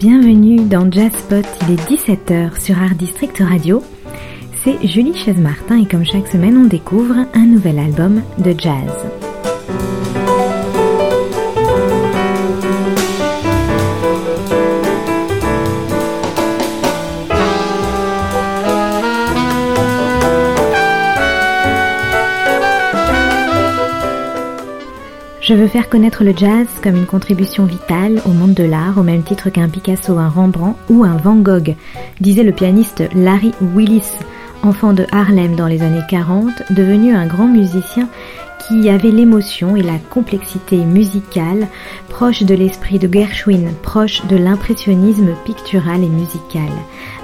bienvenue dans Jazzpot, il est 17h sur Art District Radio. C'est Julie Chaise-Martin et comme chaque semaine on découvre un nouvel album de jazz. Je veux faire connaître le jazz comme une contribution vitale au monde de l'art, au même titre qu'un Picasso, un Rembrandt ou un Van Gogh, disait le pianiste Larry Willis, enfant de Harlem dans les années 40, devenu un grand musicien qui avait l'émotion et la complexité musicale proche de l'esprit de Gershwin, proche de l'impressionnisme pictural et musical.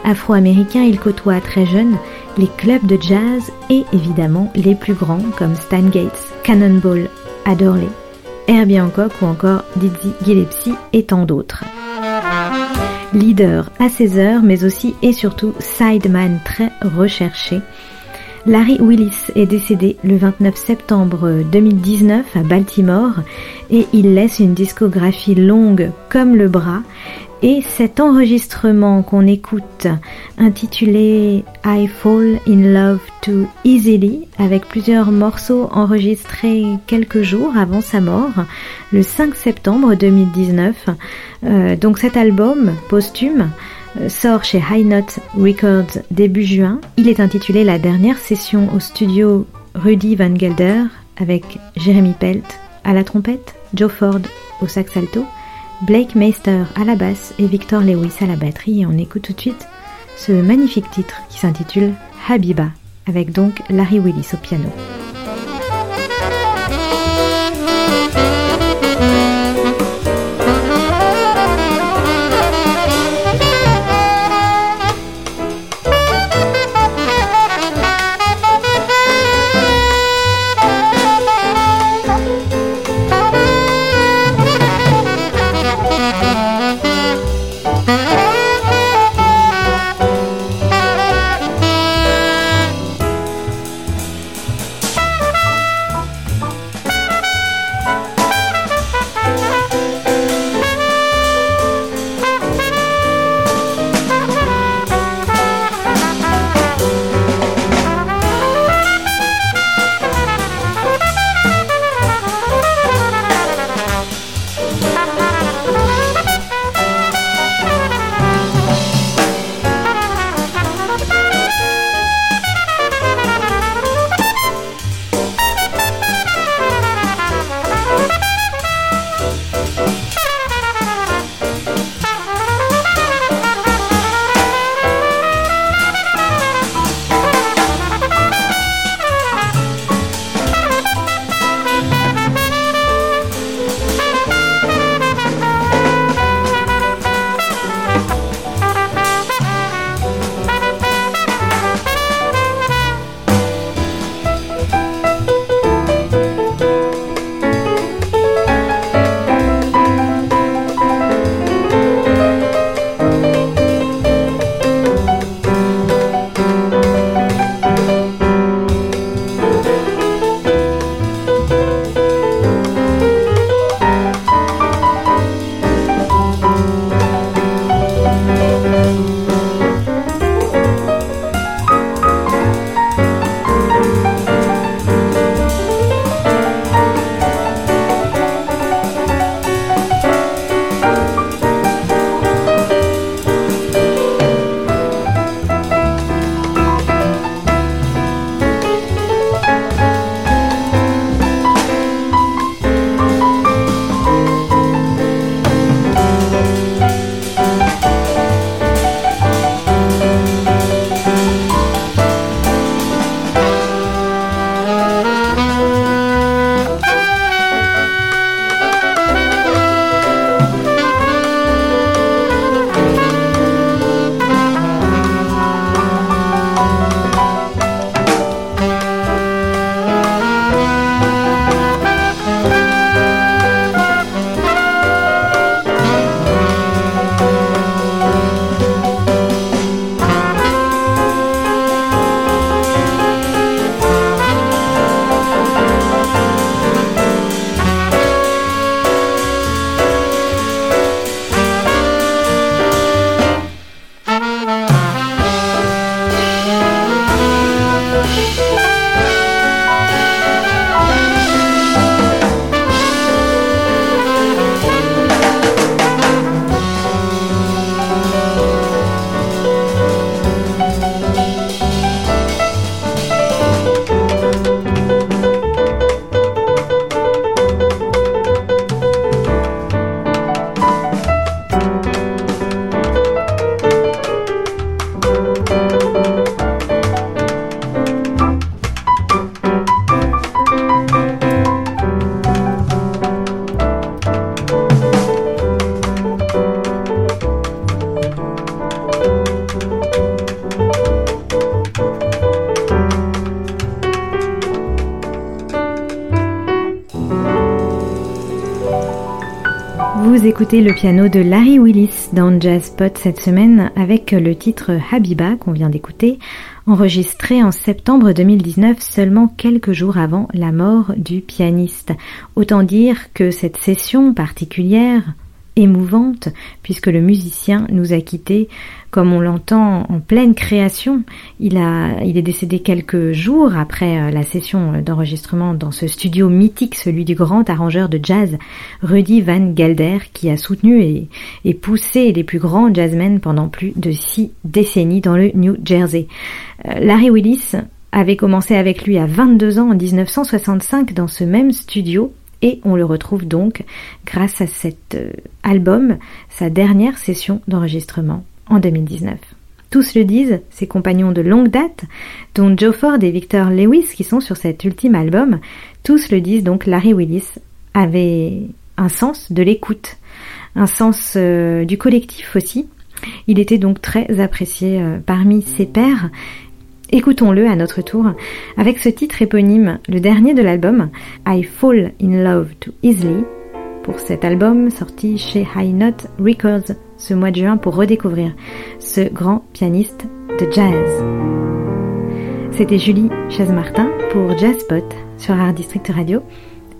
Afro-américain, il côtoie très jeune les clubs de jazz et évidemment les plus grands comme Stan Gates, Cannonball Adderley, Herbie Hancock ou encore Dizzy Gillespie et tant d'autres. Leader à ses heures, mais aussi et surtout sideman très recherché, Larry Willis est décédé le 29 septembre 2019 à Baltimore et il laisse une discographie longue comme le bras et cet enregistrement qu'on écoute, intitulé I Fall in Love Too Easily, avec plusieurs morceaux enregistrés quelques jours avant sa mort, le 5 septembre 2019. Euh, donc cet album posthume sort chez High Note Records début juin. Il est intitulé La dernière session au studio Rudy Van Gelder avec Jeremy Pelt à la trompette, Joe Ford au sax alto, Blake Meister à la basse et Victor Lewis à la batterie et on écoute tout de suite ce magnifique titre qui s'intitule Habiba avec donc Larry Willis au piano. Música Vous écoutez le piano de Larry Willis dans Jazz Pot cette semaine avec le titre Habiba qu'on vient d'écouter, enregistré en septembre 2019, seulement quelques jours avant la mort du pianiste. Autant dire que cette session particulière, émouvante, puisque le musicien nous a quittés, comme on l'entend en pleine création. Il, a, il est décédé quelques jours après euh, la session d'enregistrement dans ce studio mythique, celui du grand arrangeur de jazz Rudy Van Gelder, qui a soutenu et, et poussé les plus grands jazzmen pendant plus de six décennies dans le New Jersey. Euh, Larry Willis avait commencé avec lui à 22 ans en 1965 dans ce même studio et on le retrouve donc grâce à cet euh, album, sa dernière session d'enregistrement en 2019. Tous le disent, ses compagnons de longue date, dont Joe Ford et Victor Lewis qui sont sur cet ultime album, tous le disent donc Larry Willis avait un sens de l'écoute, un sens euh, du collectif aussi. Il était donc très apprécié euh, parmi ses pairs Écoutons-le à notre tour avec ce titre éponyme, le dernier de l'album, I Fall in Love Too Easily, pour cet album sorti chez High Note Records ce mois de juin pour redécouvrir ce grand pianiste de jazz. C'était Julie Chaise-Martin pour Jazzpot sur Art District Radio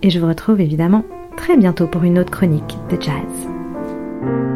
et je vous retrouve évidemment très bientôt pour une autre chronique de jazz.